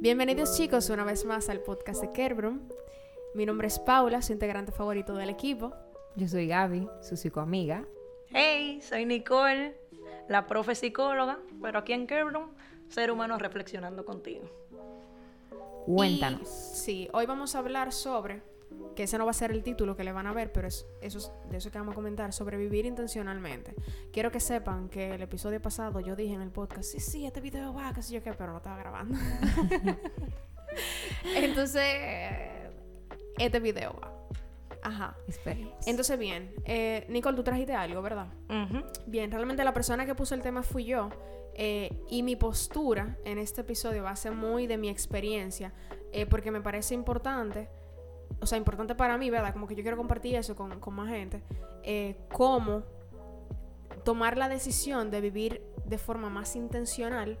Bienvenidos chicos una vez más al podcast de Kerbrum. Mi nombre es Paula, su integrante favorito del equipo. Yo soy Gaby, su psicoamiga. Hey, soy Nicole, la profe psicóloga, pero aquí en Kerbrum, ser humano reflexionando contigo. Cuéntanos. sí, hoy vamos a hablar sobre, que ese no va a ser el título que le van a ver, pero es eso, de eso que vamos a comentar, sobrevivir intencionalmente. Quiero que sepan que el episodio pasado yo dije en el podcast, sí, sí, este video va, qué sé yo qué, pero no estaba grabando. Entonces, este video va. Ajá. Esperemos. Entonces, bien, eh, Nicole, tú trajiste algo, ¿verdad? Bien, realmente la persona que puso el tema fui yo. eh, y mi postura en este episodio va a ser muy de mi experiencia, eh, porque me parece importante, o sea, importante para mí, ¿verdad? Como que yo quiero compartir eso con, con más gente, eh, cómo tomar la decisión de vivir de forma más intencional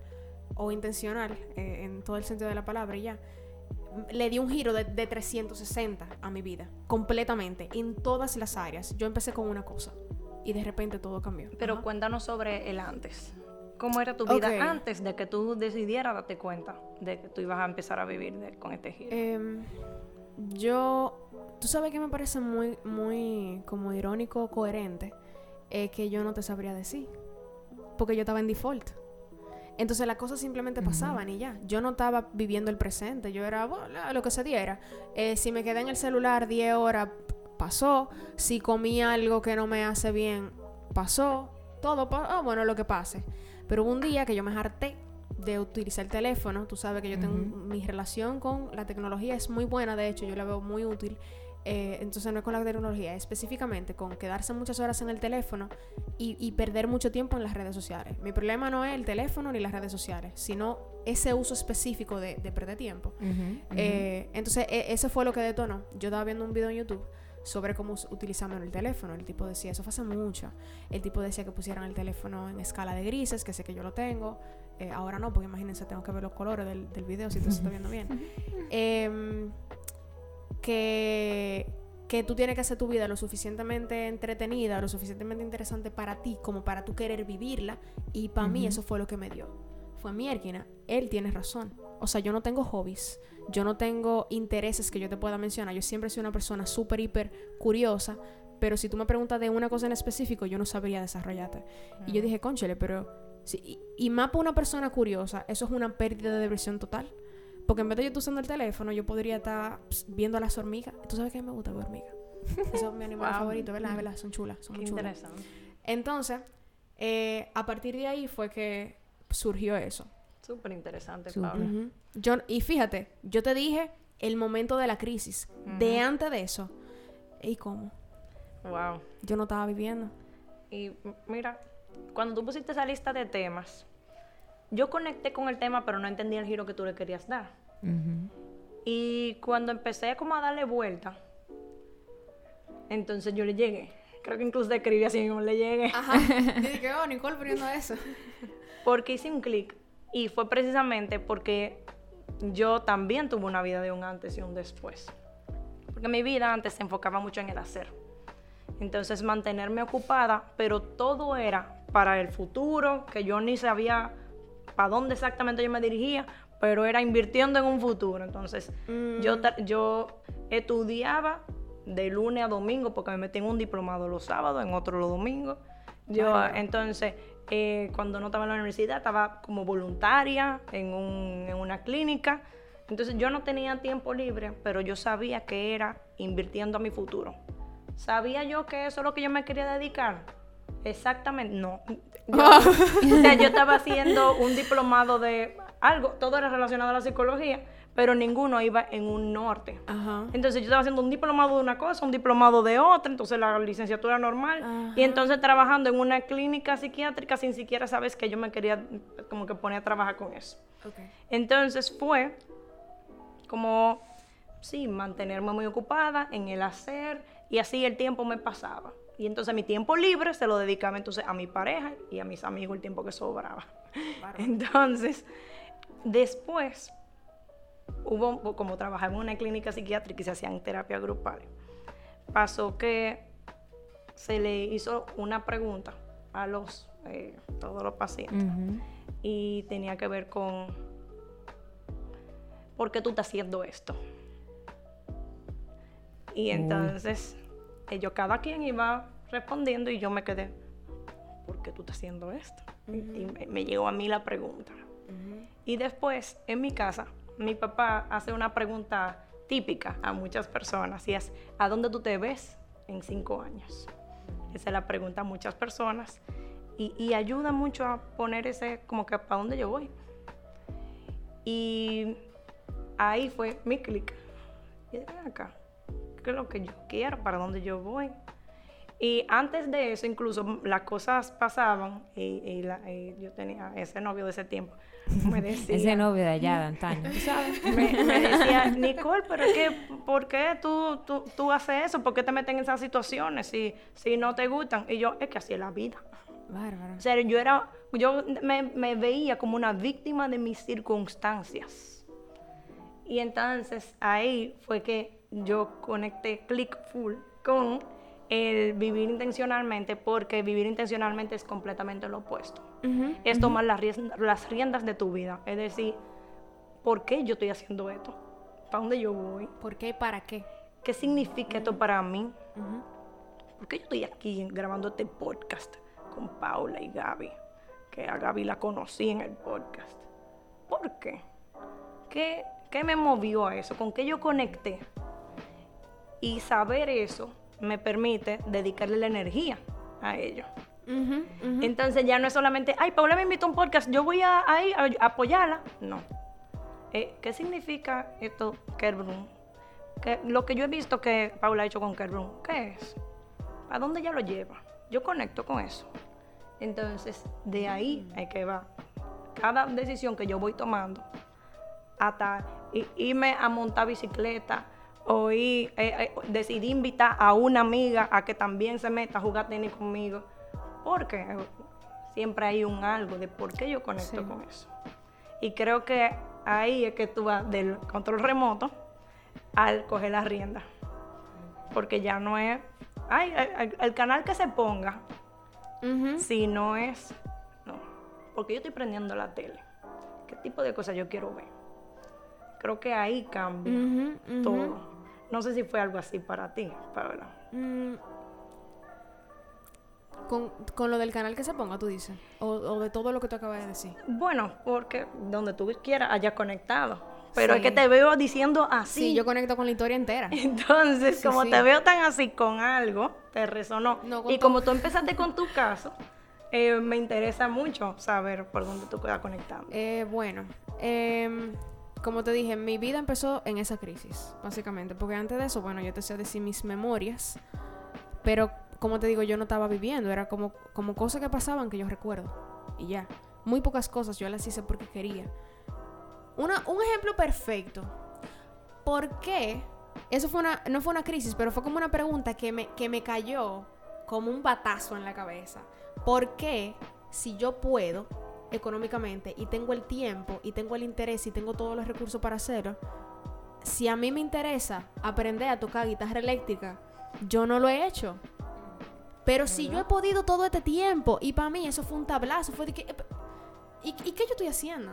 o intencional, eh, en todo el sentido de la palabra, y ya, le di un giro de, de 360 a mi vida, completamente, en todas las áreas. Yo empecé con una cosa y de repente todo cambió. Pero Ajá. cuéntanos sobre el antes. ¿Cómo era tu vida Ok. antes de que tú decidieras darte cuenta de que tú ibas a empezar a vivir de- con este giro? Em, yo, tú sabes que me parece muy, muy como irónico, coherente, eh, que yo no te sabría decir, porque yo estaba en default. Entonces las cosas simplemente pasaban y ya. Yo no estaba viviendo el presente, yo era bueno, lo que se diera. Eh, si me quedé en el celular 10 horas, pasó. Si comí algo que no me hace bien, pasó. Todo, pa- ah, bueno, lo que pase. Pero hubo un día que yo me harté de utilizar el teléfono. Tú sabes que yo tengo mi relación con la tecnología es muy buena, de hecho, yo la veo muy útil. Eh, entonces no es con la tecnología, es específicamente con quedarse muchas horas en el teléfono y, y perder mucho tiempo en las redes sociales. Mi problema no es el teléfono ni las redes sociales, sino ese uso específico de, de perder tiempo. Eh, entonces, e- eso fue lo que detonó. Yo estaba viendo un video en YouTube sobre cómo utilizamos el teléfono. El tipo decía, eso fue hace mucho. El tipo decía que pusieran el teléfono en escala de grises, que sé que yo lo tengo. Eh, ahora no, porque imagínense, tengo que ver los colores del, del video si tú se está viendo bien. Em, que, que tú tienes que hacer tu vida lo suficientemente entretenida, lo suficientemente interesante para ti, como para tú querer vivirla. Y para mí eso fue lo que me dio. Fue Mierkina. Él tiene razón. O sea, yo no tengo hobbies. Yo no tengo intereses que yo te pueda mencionar. Yo siempre soy una persona súper, hiper curiosa. Pero si tú me preguntas de una cosa en específico, yo no sabría desarrollarte. Y yo dije, conchele, pero... sí, y, y más para una persona curiosa, eso es una pérdida de diversión total. Porque en vez de yo estar usando el teléfono, yo podría estar ps, viendo a las hormigas. ¿Tú sabes que me gusta ver hormigas? Eso es mi animal Wow. favorito, ¿verdad? ¿verdad? Son chulas, son Qué muy chulas. interesante. Entonces, eh, a partir de ahí fue que surgió eso. Súper interesante. Ujú. Yo, y fíjate, yo te dije el momento de la crisis. De antes de eso. ¿Y cómo? Wow. Yo no estaba viviendo. Y mira, cuando tú pusiste esa lista de temas, yo conecté con el tema, pero no entendía el giro que tú le querías dar. Ujú. Y cuando empecé como a darle vuelta, entonces yo le llegué. Creo que incluso escribí así mismo, le llegué. Ajá. Yo dije, oh, Nicole poniendo eso. Porque hice un clic. Y fue precisamente porque yo también tuve una vida de un antes y un después. Porque mi vida antes se enfocaba mucho en el hacer. Entonces mantenerme ocupada, pero todo era para el futuro, que yo ni sabía para dónde exactamente yo me dirigía, pero era invirtiendo en un futuro. Entonces yo, ta- yo estudiaba de lunes a domingo porque me metí en un diplomado los sábados, en otro los domingos. Yo entonces, eh, cuando no estaba en la universidad, estaba como voluntaria en, un- en una clínica. Entonces yo no tenía tiempo libre, pero yo sabía que era invirtiendo a mi futuro. ¿Sabía yo que eso es lo que yo me quería dedicar? Exactamente, no. Yo, o sea, yo estaba haciendo un diplomado de algo, todo era relacionado a la psicología, pero ninguno iba en un norte. Ajá. Entonces yo estaba haciendo un diplomado de una cosa, un diplomado de otra, entonces la licenciatura normal, Ajá. y entonces trabajando en una clínica psiquiátrica sin siquiera sabes que yo me quería como que poner a trabajar con eso. Ok. Entonces fue como, sí, mantenerme muy ocupada en el hacer y así el tiempo me pasaba. Y entonces mi tiempo libre se lo dedicaba entonces a mi pareja y a mis amigos el tiempo que sobraba. Entonces, después, hubo, como trabajaba en una clínica psiquiátrica y se hacían terapia grupal, pasó que se le hizo una pregunta a los, eh, todos los pacientes. Y tenía que ver con, ¿por qué tú estás haciendo esto? Y entonces, ellos, cada quien iba respondiendo y yo me quedé, ¿por qué tú estás haciendo esto? Y- Y me, me llegó a mí la pregunta. Y después, en mi casa, mi papá hace una pregunta típica a muchas personas y es, ¿a dónde tú te ves en cinco años? Esa es la pregunta a muchas personas y, y ayuda mucho a poner ese, como que, ¿para dónde yo voy? Y ahí fue mi clic. Y dije, "Ven acá, ¿qué es lo que yo quiero? ¿Para dónde yo voy? Y antes de eso, incluso las cosas pasaban y, y la- y yo tenía ese novio de ese tiempo. Me decía, Ese novio de allá de antaño, ¿tú sabes? me, me decía, Nicole, pero es que, ¿por qué tú, tú, tú haces eso? ¿Por qué te meten en esas situaciones si, si no te gustan? Y yo, es que así es la vida. Bárbaro. O sea, yo era, yo me, me veía como una víctima de mis circunstancias. Y entonces ahí fue que yo conecté click full con el vivir intencionalmente, porque vivir intencionalmente es completamente lo opuesto. Es tomar las riendas, las riendas de tu vida. Es decir, ¿por qué yo estoy haciendo esto? ¿Para dónde yo voy? ¿Por qué y para qué? ¿Qué significa esto para mí? ¿Por qué yo estoy aquí grabando este podcast con Paula y Gaby? Que a Gaby la conocí en el podcast. ¿Por qué? ¿Qué, qué me movió a eso? ¿Con qué yo conecté? Y saber eso me permite dedicarle la energía a ello. Entonces ya no es solamente, ay, Paula me invitó a un podcast, yo voy a, apoyarla. No. Eh, ¿Qué significa esto, Kerbrun? Que lo que yo he visto que Paula ha hecho con Kerbrun, ¿qué es? ¿A dónde ella lo lleva? Yo conecto con eso. Entonces, de ahí es que va. Cada decisión que yo voy tomando, hasta irme a montar bicicleta ir, eh, eh, decidí invitar a una amiga a que también se meta a jugar tenis conmigo. Porque siempre hay un algo de por qué yo conecto Sí. con eso. Y creo que ahí es que tú vas del control remoto al coger la rienda. Porque ya no es, ay, el, el- el canal que se ponga, Ujú. si no es, no. Porque yo estoy prendiendo la tele. ¿Qué tipo de cosas yo quiero ver? Creo que ahí cambia todo. No sé si fue algo así para ti, Paola. Mm. Con, con lo del canal que se ponga, tú dices. O, o de todo lo que tú acabas de decir. Bueno, porque donde tú quieras hayas conectado. Pero es que te veo diciendo así. Sí, yo conecto con la historia entera. Entonces, Sí, como sí. te veo tan así con algo, te resonó. No, y todo. como tú empezaste con tu caso, eh, me interesa mucho saber por dónde tú quedas conectando. Eh, bueno, em, como te dije, mi vida empezó en esa crisis, básicamente. Porque antes de eso, bueno, yo te sé decir mis memorias. Pero, como te digo, yo no estaba viviendo. Era como, como cosas que pasaban que yo recuerdo. Y ya. Muy pocas cosas yo las hice porque quería. Una- un ejemplo perfecto. ¿Por qué? Eso fue una, no fue una crisis, pero fue como una pregunta que me, que me cayó como un batazo en la cabeza. ¿Por qué si yo puedo económicamente y tengo el tiempo y tengo el interés y tengo todos los recursos para hacerlo, si a mí me interesa aprender a tocar guitarra eléctrica, yo no lo he hecho? Pero si yo he podido todo este tiempo y para mí eso fue un tablazo, fue de que... ¿Y, y qué yo estoy haciendo?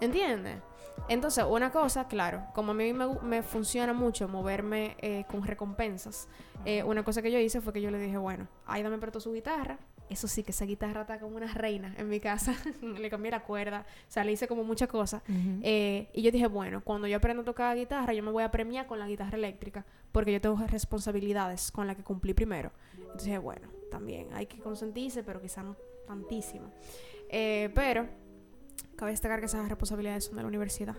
¿Entiendes? Entonces, una cosa, claro, como a mí me, me funciona mucho moverme eh, con recompensas, eh, una cosa que yo hice fue que yo le dije, bueno, Aida me prestó su guitarra. Eso sí, que esa guitarra está como una reina en mi casa. le cambié la cuerda, o sea, le hice como muchas cosas. Eh, y yo dije, bueno, cuando yo aprenda a tocar guitarra, yo me voy a premiar con la guitarra eléctrica, porque yo tengo responsabilidades con las que cumplí primero. Entonces dije, bueno, también hay que consentirse, pero quizá no tantísimo. Eh, pero, cabe destacar que esas responsabilidades son de la universidad.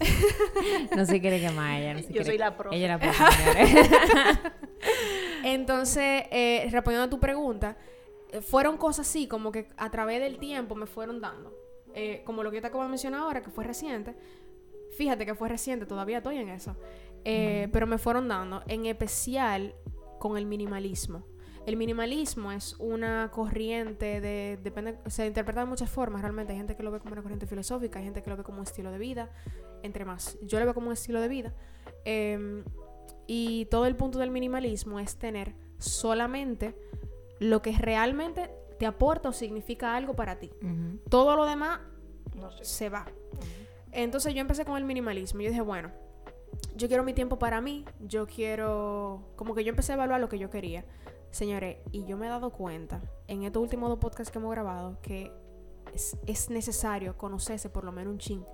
No se quiere quemar ella. No se Yo quiere- soy la profe. Ella es la profe. Entonces, eh, respondiendo a tu pregunta, fueron cosas así, como que a través del tiempo me fueron dando. Eh, como lo que yo te acabo de mencionar ahora, que fue reciente. Fíjate que fue reciente, todavía estoy en eso. Eh, Pero me fueron dando, en especial con el minimalismo. El minimalismo es una corriente de, depende, se interpreta de muchas formas realmente. Hay gente que lo ve como una corriente filosófica, hay gente que lo ve como un estilo de vida, entre más. Yo lo veo como un estilo de vida. Em, y todo el punto del minimalismo es tener solamente lo que realmente te aporta o significa algo para ti. Todo lo demás No sé. se va. Entonces yo empecé con el minimalismo. Yo dije, bueno, yo quiero mi tiempo para mí. Yo quiero... Como que yo empecé a evaluar lo que yo quería. Señores, y yo me he dado cuenta en estos últimos dos podcasts que hemos grabado que es, es necesario conocerse por lo menos un chin.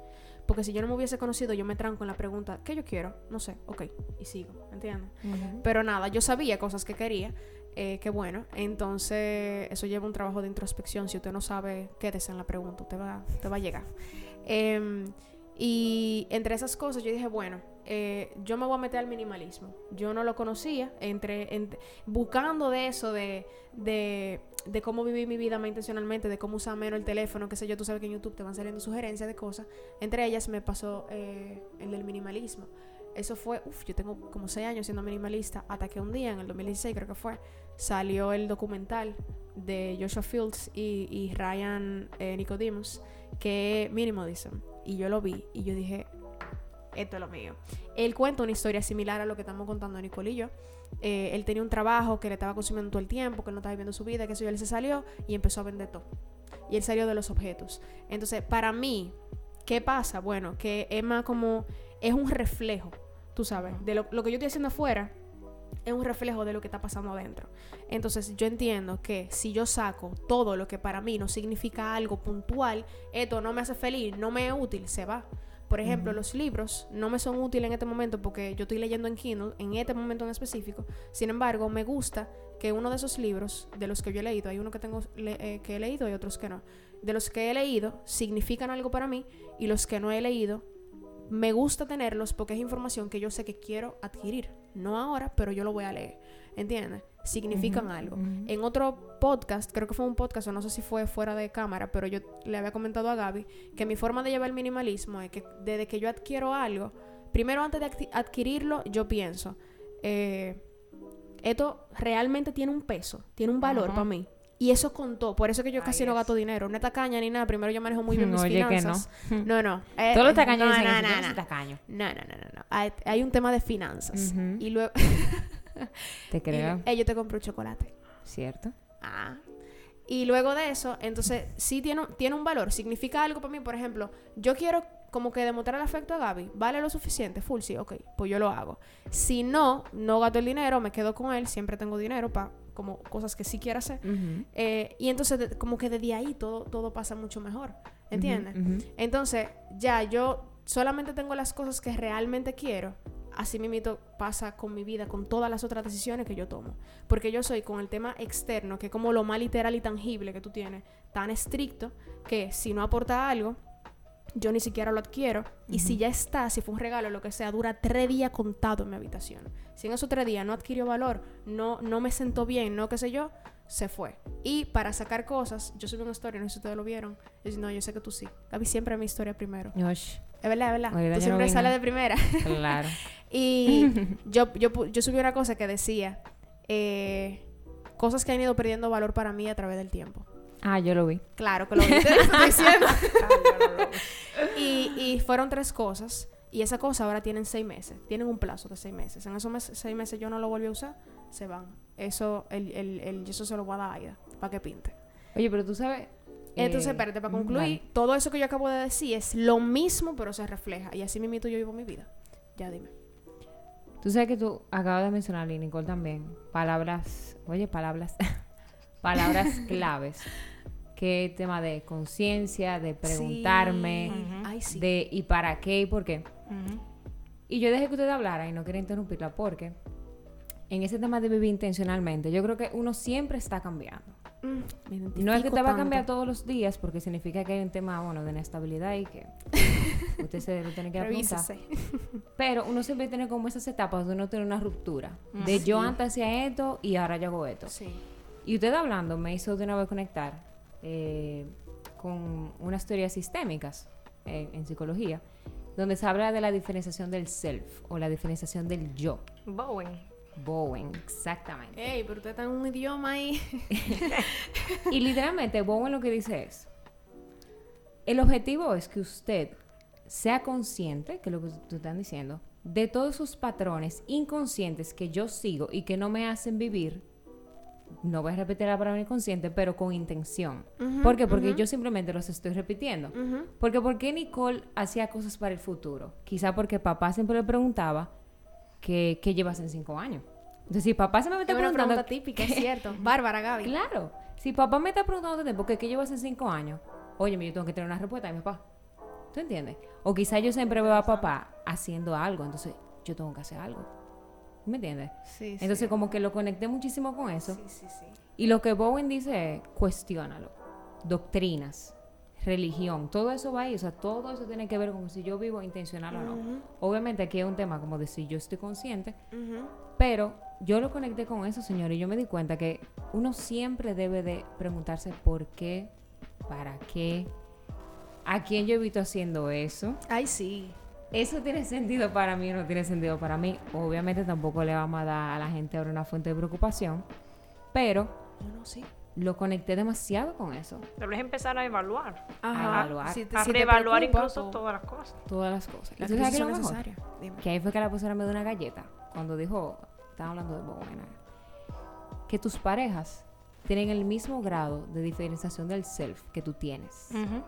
Porque si yo no me hubiese conocido, yo me tranco en la pregunta, ¿qué yo quiero? No sé, ok, y sigo, ¿entiendes? Pero nada, yo sabía cosas que quería, eh, que bueno, entonces eso lleva un trabajo de introspección. Si usted no sabe, quédese en la pregunta, te va, te va a llegar. Em, y entre esas cosas yo dije, bueno, eh, yo me voy a meter al minimalismo. Yo no lo conocía, entre, entre- buscando de eso, de, de, de cómo vivir mi vida más intencionalmente, de cómo usar menos el teléfono, qué sé yo, tú sabes que en YouTube te van saliendo sugerencias de cosas. Entre ellas me pasó eh, el del minimalismo. Eso fue, uff, yo tengo como seis años siendo minimalista, hasta que un día, en el 2016 creo que fue, salió el documental de Joshua Fields y, Ryan eh, Nicodemus, que Minimalism. Y yo lo vi y yo dije, esto es lo mío. Él cuenta una historia similar a lo que estamos contando yo. Eh, él tenía un trabajo que le estaba consumiendo todo el tiempo, que no estaba viviendo su vida, que eso, y él se salió y empezó a vender todo. Y él salió de los objetos. Entonces, para mí, ¿qué pasa? Bueno, que es más como, es un reflejo, tú sabes, de lo, lo que yo estoy haciendo afuera es un reflejo de lo que está pasando adentro. Entonces yo entiendo que si yo saco todo lo que para mí no significa algo puntual, esto no me hace feliz, no me es útil, se va. Por ejemplo, los libros no me son útiles en este momento porque yo estoy leyendo en Kindle, en este momento en específico. Sin embargo, me gusta que uno de esos libros, de los que yo he leído, hay uno que tengo eh, que he leído y otros que no. De los que he leído, significan algo para mí y los que no he leído, me gusta tenerlos porque es información que yo sé que quiero adquirir. No ahora, pero yo lo voy a leer. ¿Entiendes? Significan algo. En otro podcast, creo que fue un podcast, o no sé si fue fuera de cámara, pero yo le había comentado a Gaby que mi forma de llevar el minimalismo es que desde que yo adquiero algo, primero antes de adqui- adquirirlo, yo pienso, eh, esto realmente tiene un peso, tiene un valor para mí. Y eso contó, por eso que yo casi no gasto dinero, no es tacaña ni nada, primero yo manejo muy bien mis Oye, que no. finanzas. No, no. eh, Todos los tacaños no, dicen no, no, no. tacaño. No, no, no, no, no. Hay, hay un tema de finanzas. Y luego. Te y- creo, eh, yo te compro un chocolate. ¿cierto? Ah. Y luego de eso, entonces, sí tiene, un- tiene un valor. Significa algo para mí. Por ejemplo, yo quiero como que demostrar el afecto a Gaby. ¿Vale lo suficiente? Full, sí, ok. Pues yo lo hago. Si no, no gasto el dinero, me quedo con él. Siempre tengo dinero para como cosas que sí quiero hacer. Eh, y entonces, de- como que desde ahí todo, todo pasa mucho mejor. ¿Entiendes? Entonces, ya yo solamente tengo las cosas que realmente quiero. Así mismo pasa con mi vida, con todas las otras decisiones que yo tomo. Porque yo soy con el tema externo, que es como lo más literal y tangible que tú tienes, tan estricto que si no aporta algo, yo ni siquiera lo adquiero. Y si ya está, si fue un regalo, lo que sea, dura tres días contado en mi habitación. Si en esos tres días no adquirió valor, no, no me sentó bien, no qué sé yo, se fue. Y para sacar cosas, yo subí una historia, no sé si ustedes lo vieron. Yo, no, yo sé que tú sí. Gaby siempre es mi historia primero. Osh, Es verdad, es verdad. Tú no siempre sales de primera. claro. Y yo, yo, yo subí una cosa que decía eh, cosas que han ido perdiendo valor para mí a través del tiempo. Ah, yo lo vi. Claro que lo estoy diciendo. y, y fueron tres cosas. Y esa cosa ahora tienen seis meses. Tienen un plazo de seis meses. En esos meses- seis meses yo no lo volví a usar, se van. Eso, el, el, el- eso se lo voy a dar a Aida para que pinte. Oye, pero tú sabes... Entonces, eh, espérate, para concluir, vale. todo eso que yo acabo de decir es lo mismo, pero se refleja. Y así mismo yo vivo mi vida. Ya dime. Tú sabes que tú acabas de mencionar, y Nicole también, palabras, oye, palabras, palabras claves, que tema de conciencia, de preguntarme, Sí. Ujú. Ay, sí. de y para qué y por qué. Y yo dejé que usted hablara y no quería interrumpirla porque en ese tema de vivir intencionalmente, yo creo que uno siempre está cambiando. Mm, No es que te va a tanto. cambiar todos los días porque significa que hay un tema, bueno, de inestabilidad y que usted se lo tiene que apuntar. Pero uno siempre tiene como esas etapas donde uno tiene una ruptura. De yo antes hacía esto y ahora yo hago esto. Sí. Y usted hablando me hizo de una vez conectar eh, con unas teorías sistémicas eh, en psicología, donde se habla de la diferenciación del self o la diferenciación del yo. Bowen. Bowen, exactamente. Ey, pero usted está en un idioma ahí. Y literalmente Bowen lo que dice es, el objetivo es que usted sea consciente, que es lo que tú estás diciendo, de todos esos patrones inconscientes que yo sigo y que no me hacen vivir no voy a repetir la palabra inconsciente, pero con intención. ¿Por qué? Porque yo simplemente los estoy repitiendo. Ujú. Porque ¿por qué Nicole hacía cosas para el futuro? Quizá porque papá siempre le preguntaba que, qué llevas en cinco años. Entonces, si papá se me está Es una preguntando... pregunta típica, es cierto. Bárbara, Gaby. Claro. Si papá me está preguntando tiempo que qué llevas en cinco años, oye, yo tengo que tener una respuesta de mi papá. ¿Tú entiendes? O quizá yo siempre veo a papá haciendo algo, entonces yo tengo que hacer algo. ¿Me entiendes? Sí, sí. Entonces como que lo conecté muchísimo con eso. Sí, sí, sí. Y lo que Bowen dice es, cuestiónalo. Doctrinas, religión, todo eso va ahí. O sea, todo eso tiene que ver con si yo vivo intencional o no. Obviamente aquí es un tema como de si yo estoy consciente, pero yo lo conecté con eso, señor, y yo me di cuenta que uno siempre debe de preguntarse por qué, para qué, a quién yo he visto haciendo eso. Ay, sí. ¿Eso tiene sentido para mí o no tiene sentido para mí? Obviamente tampoco le vamos a dar a la gente ahora una fuente de preocupación, pero No, no, sí. lo conecté demasiado con eso. Vez empezar a evaluar. evaluar. Si te, A si reevaluar preocupa, incluso todas las cosas. Todas las cosas. ¿Y Las tú sabes crisis qué es son lo mejor? Que ahí fue que la profesora me dio una galleta cuando dijo, estaba hablando de Bowen, que tus parejas tienen el mismo grado de diferenciación del self que tú tienes. Ujú.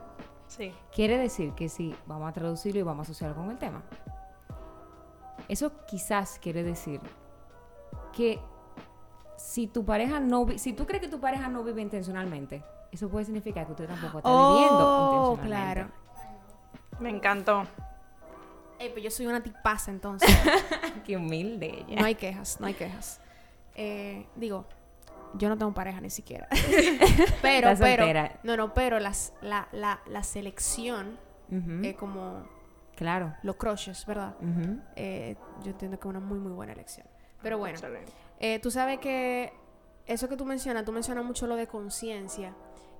Sí. Quiere decir que si vamos a traducirlo y vamos a asociarlo con el tema. Eso quizás quiere decir que si tu pareja no si tú crees que tu pareja no vive intencionalmente, eso puede significar que usted tampoco está viviendo Oh, intencionalmente. claro. Me encantó. Ey, pues yo soy una tipaza entonces. Qué humilde ella. no hay quejas, no hay quejas. Eh, digo, yo no tengo pareja ni siquiera. pero, pero. No, no, pero las, la, la, la selección, eh, como Claro. los crushes, ¿verdad? Eh, yo entiendo que es una muy, muy buena elección. Pero bueno, Excelente. eh, tú sabes que eso que tú mencionas, tú mencionas mucho lo de conciencia.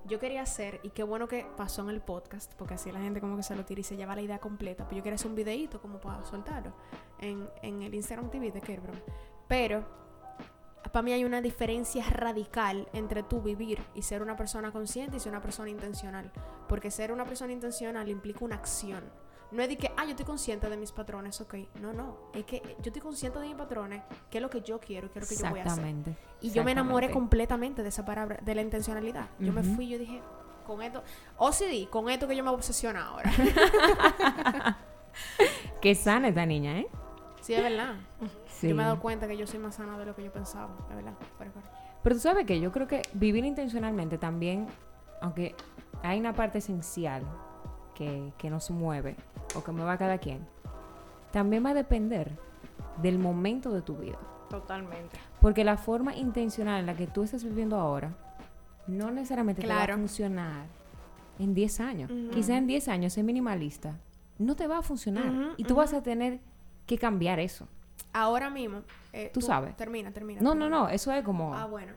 Yo quería hacer, y qué bueno que pasó en el podcast, porque así la gente como que se lo tira y se lleva la idea completa. Pero yo quería hacer un videíto como para soltarlo en, en el Instagram TV de Kerbrom. Pero para mí hay una diferencia radical entre tú vivir y ser una persona consciente y ser una persona intencional. Porque ser una persona intencional implica una acción. No es de que, ah, yo estoy consciente de mis patrones, ok. No, no. Es que yo estoy consciente de mis patrones, qué es lo que yo quiero, qué es lo que yo voy a hacer. Exactamente. Y yo me enamoré completamente de esa palabra, de la intencionalidad. Yo me fui, yo dije, con esto, OCD, con esto que yo me obsesiona ahora. Qué sana esta niña, ¿eh? sí, es verdad. Sí. Yo me he dado cuenta que yo soy más sana de lo que yo pensaba, es verdad. Fuera, fuera. Pero tú sabes que yo creo que vivir intencionalmente también, aunque hay una parte esencial que, que nos mueve o que mueva a cada quien, también va a depender del momento de tu vida. Totalmente. Porque la forma intencional en la que tú estás viviendo ahora no necesariamente te va a funcionar en 10 años. Ujú. Quizá en 10 años ser minimalista no te va a funcionar. Y tú vas a tener que cambiar eso. Ahora mismo. eh, Tú sabes. Termina, termina. No, no, termina. no, eso es como... Ah, bueno.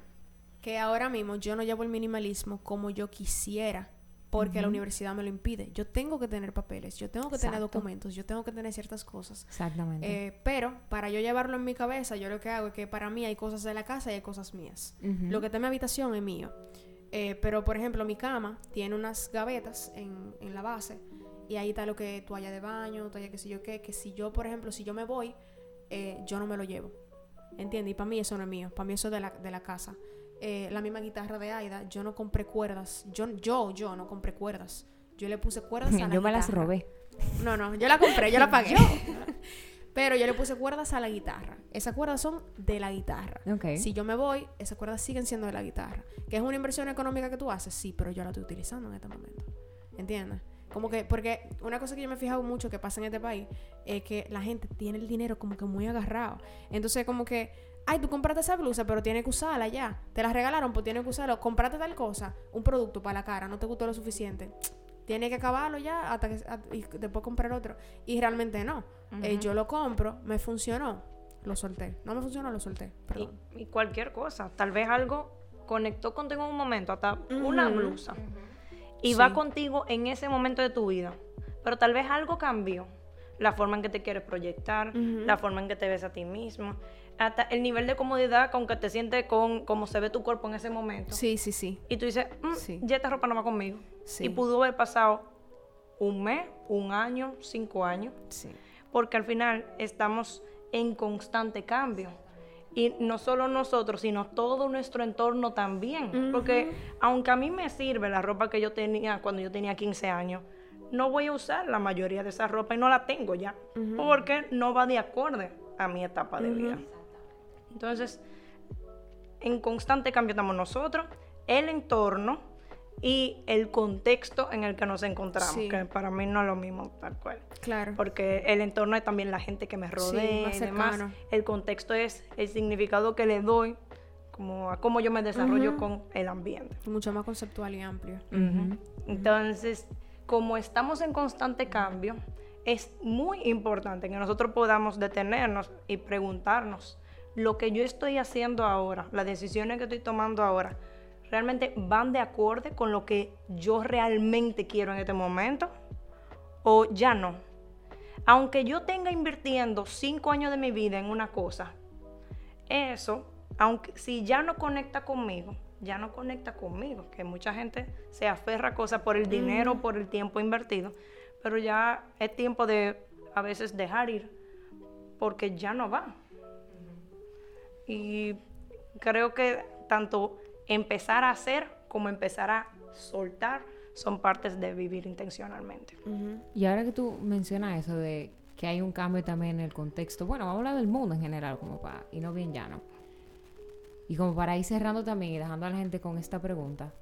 Que ahora mismo yo no llevo el minimalismo como yo quisiera. Porque la Ujú. universidad me lo impide. Yo tengo que tener papeles, yo tengo que tener documentos, yo tengo que tener ciertas cosas. Exactamente. Eh, pero para yo llevarlo en mi cabeza, yo lo que hago es que para mí hay cosas de la casa y hay cosas mías. Lo que está en mi habitación es mío. Eh, pero, por ejemplo, mi cama tiene unas gavetas en, en la base y ahí está lo que toalla de baño, toalla que sé yo qué, que si yo, por ejemplo, si yo me voy, eh, yo no me lo llevo. ¿Entiendes? Y para mí eso no es mío, para mí eso es de la, de la casa. Eh, la misma guitarra de Aida, yo no compré cuerdas, yo, yo, yo no compré cuerdas. Yo le puse cuerdas a la yo me las robé. No, no, yo la compré, yo la pagué. Pero yo le puse cuerdas a la guitarra. Esas cuerdas son de la guitarra. Si yo me voy, esas cuerdas siguen siendo de la guitarra. ¿Que es una inversión económica que tú haces? Sí, pero yo la estoy utilizando en este momento. ¿Entiendes? Como que, porque una cosa que yo me he fijado mucho que pasa en este país es que la gente tiene el dinero como que muy agarrado. Entonces, como que, ay, tú compraste esa blusa, pero tienes que usarla ya. Te la regalaron, pues tienes que usarlo. Compraste tal cosa, un producto para la cara, no te gustó lo suficiente. Tienes que acabarlo ya hasta que, a- y después comprar otro. Y realmente no. Eh, yo lo compro, me funcionó, lo solté. No me funcionó, lo solté. Y, Perdón. y cualquier cosa. Tal vez algo conectó contigo en un momento, hasta una blusa. Y Sí. va contigo en ese momento de tu vida. Pero tal vez algo cambió. La forma en que te quieres proyectar, la forma en que te ves a ti mismo, hasta el nivel de comodidad con que te sientes con cómo se ve tu cuerpo en ese momento. Sí, sí, sí. Y tú dices, "Mm, Sí. ya esta ropa no va conmigo. Sí. Y pudo haber pasado un mes, un año, cinco años Sí. porque al final estamos en constante cambio. Y no solo nosotros, sino todo nuestro entorno también. Porque aunque a mí me sirve la ropa que yo tenía cuando yo tenía 15 años, no voy a usar la mayoría de esa ropa y no la tengo ya. Porque no va de acorde a mi etapa de vida. Entonces, en constante cambio estamos nosotros, el entorno y el contexto en el que nos encontramos, que para mí no es lo mismo tal cual. Claro. Porque el entorno es también la gente que me rodea y demás. El contexto es el significado que le doy como a cómo yo me desarrollo con el ambiente. Mucho más conceptual y amplio. Entonces, como estamos en constante cambio, es muy importante que nosotros podamos detenernos y preguntarnos lo que yo estoy haciendo ahora, las decisiones que estoy tomando ahora, realmente van de acorde con lo que yo realmente quiero en este momento o ya no. Aunque yo tenga invirtiendo cinco años de mi vida en una cosa, eso, aunque si ya no conecta conmigo, ya no conecta conmigo, que mucha gente se aferra a cosas por el dinero, por el tiempo invertido, pero ya es tiempo de a veces dejar ir porque ya no va. Y creo que tanto empezar a hacer como empezar a soltar son partes de vivir intencionalmente. Y ahora que tú mencionas eso de que hay un cambio también en el contexto, bueno, vamos a hablar del mundo en general, como para, y no bien llano. Y como para ir cerrando también y dejando a la gente con esta pregunta,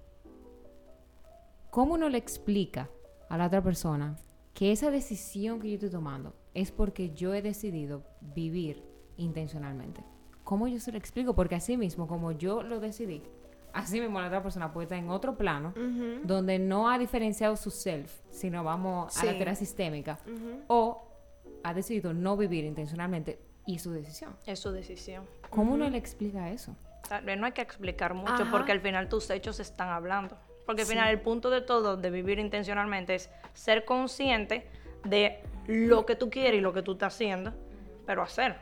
¿cómo uno le explica a la otra persona que esa decisión que yo estoy tomando es porque yo he decidido vivir intencionalmente? ¿Cómo yo se lo explico? Porque así mismo, como yo lo decidí, así mismo la otra persona puede estar en otro plano, donde no ha diferenciado su self, sino vamos a la terapia sistémica, o ha decidido no vivir intencionalmente y su decisión. Es su decisión. ¿Cómo uno le explica eso? No hay que explicar mucho porque al final tus hechos están hablando. Porque al final el punto de todo de vivir intencionalmente es ser consciente de lo que tú quieres y lo que tú estás haciendo, pero hacer.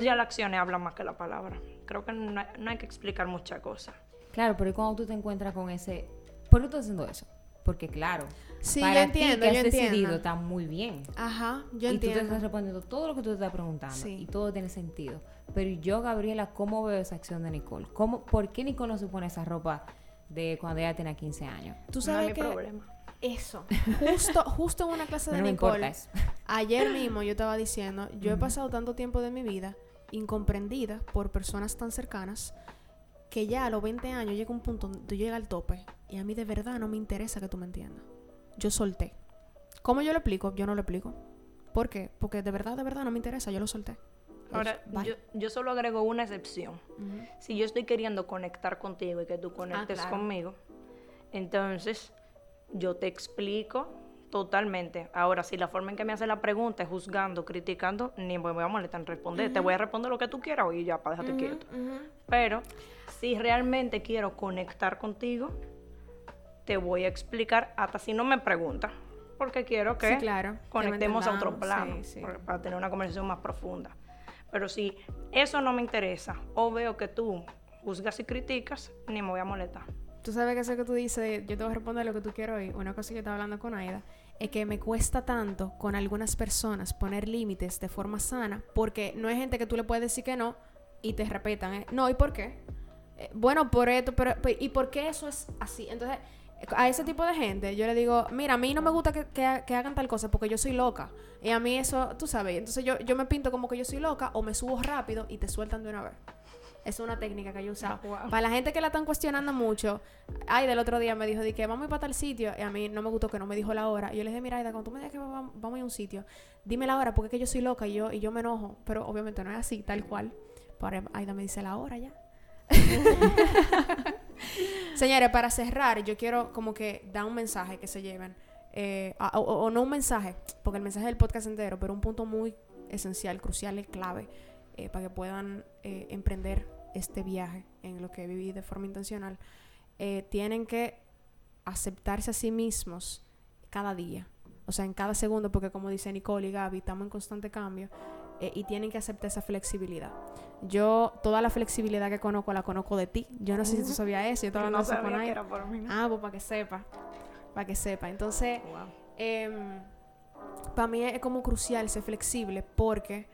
Ya las acciones hablan más que la palabra. Creo que no hay, que explicar muchas cosas. Claro, pero cuando tú te encuentras con ese... ¿Por qué estás haciendo eso? Porque claro, sí, para entiendo, ti que has decidido está muy bien. Ajá, yo entiendo. Y tú te estás respondiendo todo lo que tú te estás preguntando y todo tiene sentido. Pero yo, Gabriela, ¿cómo veo esa acción de Nicole? ¿Cómo, ¿Por qué Nicole no se pone esa ropa de cuando ella tenía 15 años? Tú sabes no que problema. Eso, justo, justo en una clase de Nicole, ayer mismo yo estaba diciendo, yo he pasado tanto tiempo de mi vida incomprendida por personas tan cercanas que ya a los 20 años llega un punto donde llega al tope y a mí de verdad no me interesa que tú me entiendas. Yo solté. ¿Cómo yo lo explico? Yo no lo explico. ¿Por qué? Porque de verdad, de verdad no me interesa, yo lo solté. Ahora, yo, solo agrego una excepción. Si yo estoy queriendo conectar contigo y que tú conectes ah, conmigo, entonces yo te explico totalmente. Ahora, si la forma en que me hace la pregunta es juzgando, criticando, ni me voy a molestar en responder. Te voy a responder lo que tú quieras y ya, para dejarte quieto. Pero si realmente quiero conectar contigo, te voy a explicar, hasta si no me preguntas, porque quiero que conectemos a otro plano, para tener una conversación más profunda. Pero si eso no me interesa, o veo que tú juzgas y criticas, ni me voy a molestar. Tú sabes que eso que tú dices, yo te voy a responder lo que tú quiero hoy. Una cosa que estaba hablando con Aida es que me cuesta tanto con algunas personas poner límites de forma sana, porque no hay gente que tú le puedes decir que no y te respetan. ¿eh? No, ¿y por qué? Eh, bueno, por esto, pero, ¿y por qué eso es así? Entonces, a ese tipo de gente yo le digo, mira, a mí no me gusta que, que, hagan tal cosa porque yo soy loca. Y a mí eso, tú sabes, entonces yo, yo me pinto como que yo soy loca o me subo rápido y te sueltan de una vez. Es una técnica que yo uso. Para la gente que la están cuestionando mucho, ay, del otro día me dijo, que vamos a ir para tal sitio, y a mí no me gustó que no me dijo la hora. Y yo le dije, mira, Aida, cuando tú me digas que vamos, a ir a un sitio, dime la hora, porque es que yo soy loca y yo, y yo me enojo. Pero obviamente no es así, tal cual. Pero Aida me dice la hora ya. Señores, para cerrar, yo quiero como que dar un mensaje que se lleven. Eh, o, no un mensaje, porque el mensaje del podcast entero, pero un punto muy esencial, crucial y clave eh, para que puedan eh, emprender este viaje en lo que viví de forma intencional, eh, tienen que aceptarse a sí mismos cada día, o sea, en cada segundo, porque como dice Nicole y Gaby, estamos en constante cambio y tienen que aceptar esa flexibilidad. Yo, toda la flexibilidad que conozco, la conozco de ti. Yo no sé si tú sabías eso, yo todavía no, no sabía con que era por mí. Ah, pues para que sepa, para que sepa. Entonces, em, para mí es como crucial ser flexible porque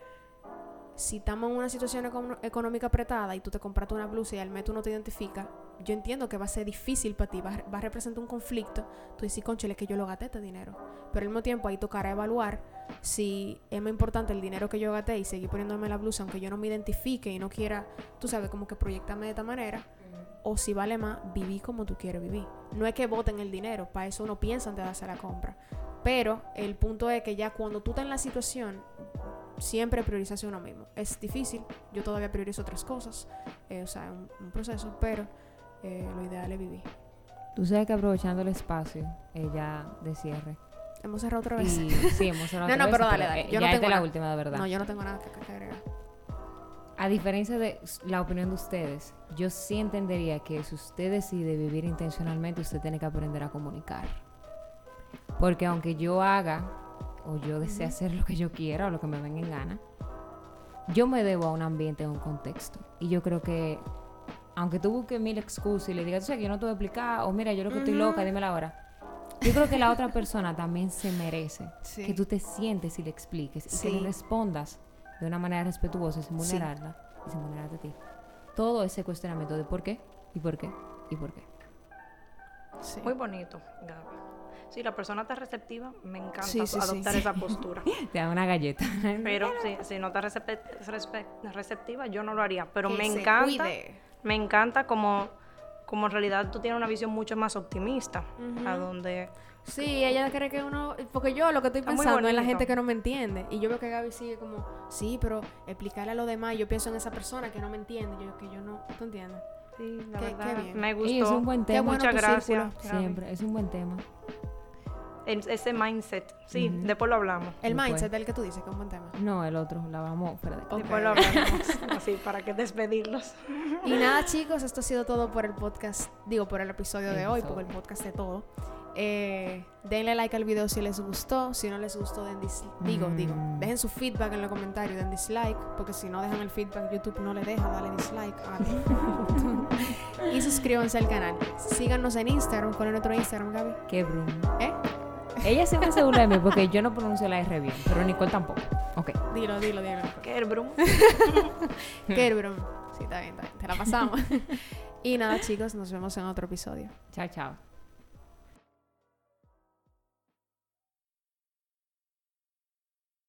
si estamos en una situación económica apretada y tú te compraste una blusa y al mes tú no te identificas, yo entiendo que va a ser difícil para ti, va, a- va a representar un conflicto. Tú dices, conchale, que yo lo gasté este dinero. Pero al mismo tiempo ahí tocará evaluar si es más importante el dinero que yo gasté y seguir poniéndome la blusa aunque yo no me identifique y no quiera, tú sabes, como que proyectarme de esta manera. O si vale más vivir como tú quieres vivir. No es que voten el dinero, para eso uno piensa antes de hacer la compra. Pero el punto es que ya cuando tú estás en la situación, siempre priorizas uno mismo. Es difícil, yo todavía priorizo otras cosas, eh, o sea, es un, un proceso, pero eh, lo ideal es vivir. Tú sabes que aprovechando el espacio, ella de cierre. Hemos cerrado otra vez. Y, sí, hemos cerrado No, otra no, vez, pero dale, dale. eh, no ya tengo es la última, de verdad. No, yo no tengo nada que, que agregar. A diferencia de la opinión de ustedes, yo sí entendería que si usted decide vivir intencionalmente, usted tiene que aprender a comunicar. Porque aunque yo haga o yo desee hacer lo que yo quiera o lo que me venga en gana, yo me debo a un ambiente, a un contexto. Y yo creo que, aunque tú busques mil excusas y le digas, tú sabes que yo no te voy a explicar, o mira, yo lo que estoy loca, dime la hora. Yo creo que la otra persona también se merece Sí. que tú te sientes y le expliques y que le respondas de una manera respetuosa sin Sí. vulnerarla y sin vulnerarte a ti. Todo ese cuestionamiento de por qué y por qué y por qué. Sí. Muy bonito, Gaby. Si la persona está receptiva, me encanta Sí, sí, sí, adoptar sí. esa postura. Te da una galleta. Pero si, si no está receptiva, yo no lo haría. Pero Que me encanta, cuide. me encanta como, como en realidad tú tienes una visión mucho más optimista. A donde Sí, ella cree que uno. Porque yo lo que estoy pensando es la gente que no me entiende. Y yo veo que Gaby sigue como, sí, pero explicarle a los demás. Yo pienso en esa persona que no me entiende. Yo que yo no. ¿Tú entiendes? sí, la Qué- verdad, qué bien. me Y gustó. es un buen Qué tema. bueno Muchas gracias. círculo. Siempre, es un buen tema. El- ese mindset. Sí, después lo hablamos. El Después. mindset del que tú dices que es un buen tema. No, el otro, la vamos fuera de aquí. Ok. Después lo hablamos. Así, para que despedirlos. Y nada, chicos, esto ha sido todo por el podcast. Digo, por el episodio de hoy, porque el podcast de todo. Eh, denle like al video si les gustó. Si no les gustó, den digo, Mm. digo, dejen su feedback en los comentarios, den dislike, porque si no dejan el feedback, YouTube no le deja darle dislike. Y suscríbanse al canal. Síganos en Instagram. ¿Cuál es nuestro Instagram, Gaby? Qué bruno. ¿Eh? Ella siempre se burla de mí porque yo no pronuncio la R bien, pero Nicole tampoco. Ok. Dilo, dilo, dilo. ¿Qué el Brum? Qué broma. Sí, está bien, está bien. Te la pasamos. y nada, chicos, nos vemos en otro episodio. Chao, chao.